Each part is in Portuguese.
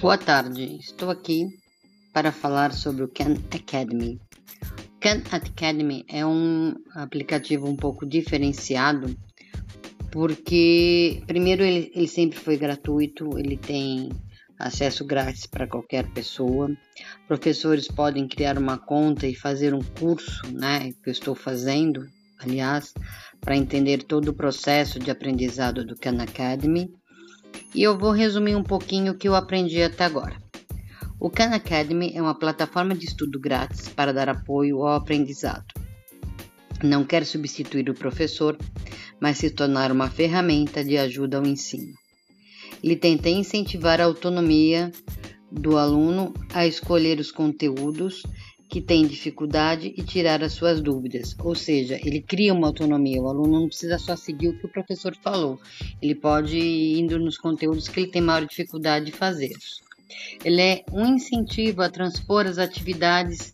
Boa tarde, estou aqui para falar sobre o Khan Academy. Khan Academy é um aplicativo um pouco diferenciado porque, primeiro, ele, ele sempre foi gratuito, ele tem acesso grátis para qualquer pessoa. Professores podem criar uma conta e fazer um curso, né, que eu estou fazendo, aliás, para entender todo o processo de aprendizado do Khan Academy e eu vou resumir um pouquinho o que eu aprendi até agora. O Khan Academy é uma plataforma de estudo grátis para dar apoio ao aprendizado. Não quer substituir o professor, mas se tornar uma ferramenta de ajuda ao ensino. Ele tenta incentivar a autonomia do aluno a escolher os conteúdos que tem dificuldade e tirar as suas dúvidas. Ou seja, ele cria uma autonomia. O aluno não precisa só seguir o que o professor falou. Ele pode ir indo nos conteúdos que ele tem maior dificuldade de fazer. Ele é um incentivo a transpor as atividades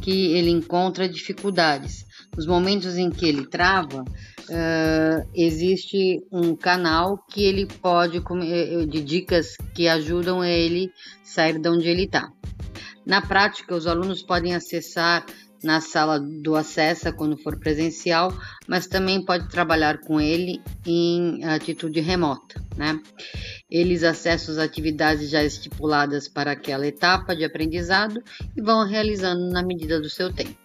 que ele encontra dificuldades. Nos momentos em que ele trava, uh, existe um canal que ele pode eh, de dicas que ajudam ele sair de onde ele está. Na prática, os alunos podem acessar na sala do acesso quando for presencial, mas também pode trabalhar com ele em atitude remota, né? Eles acessam as atividades já estipuladas para aquela etapa de aprendizado e vão realizando na medida do seu tempo.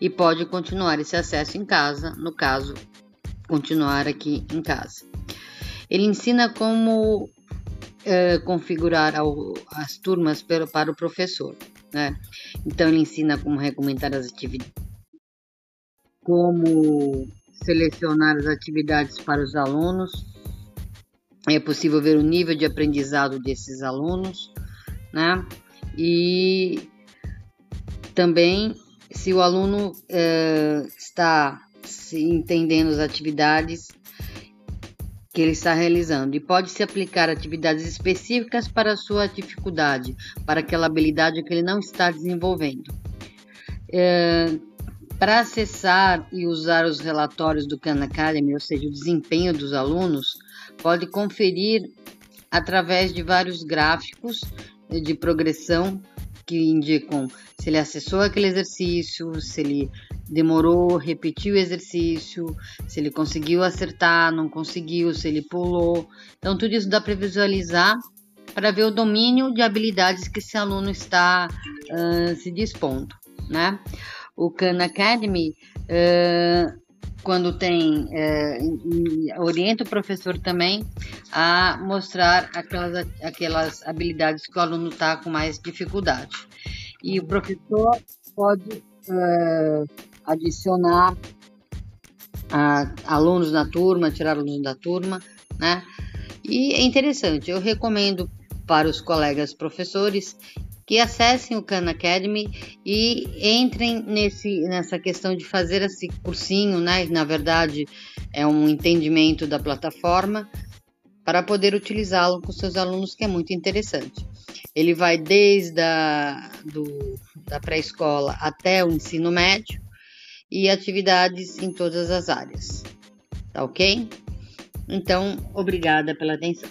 E pode continuar esse acesso em casa, no caso, continuar aqui em casa. Ele ensina como é, configurar ao, as turmas para, para o professor. Né? Então, ele ensina como recomendar as atividades, como selecionar as atividades para os alunos. É possível ver o nível de aprendizado desses alunos, né? E também se o aluno é, está se entendendo as atividades que ele está realizando e pode se aplicar atividades específicas para sua dificuldade, para aquela habilidade que ele não está desenvolvendo. É, para acessar e usar os relatórios do Khan Academy, ou seja, o desempenho dos alunos, pode conferir através de vários gráficos de progressão que indicam se ele acessou aquele exercício, se ele demorou, repetiu o exercício, se ele conseguiu acertar, não conseguiu, se ele pulou. Então, tudo isso dá para visualizar para ver o domínio de habilidades que esse aluno está uh, se dispondo, né? O Khan Academy, uh, quando tem, uh, orienta o professor também a mostrar aquelas, aquelas habilidades que o aluno está com mais dificuldade. E o professor pode adicionar alunos na turma, tirar alunos da turma, né? E é interessante, eu recomendo para os colegas professores que acessem o Khan Academy e entrem nesse, nessa questão de fazer esse cursinho, né? Na verdade, é um entendimento da plataforma para poder utilizá-lo com seus alunos, que é muito interessante. Ele vai desde a do, da pré-escola até o ensino médio e atividades em todas as áreas. Tá ok? Então, obrigada pela atenção.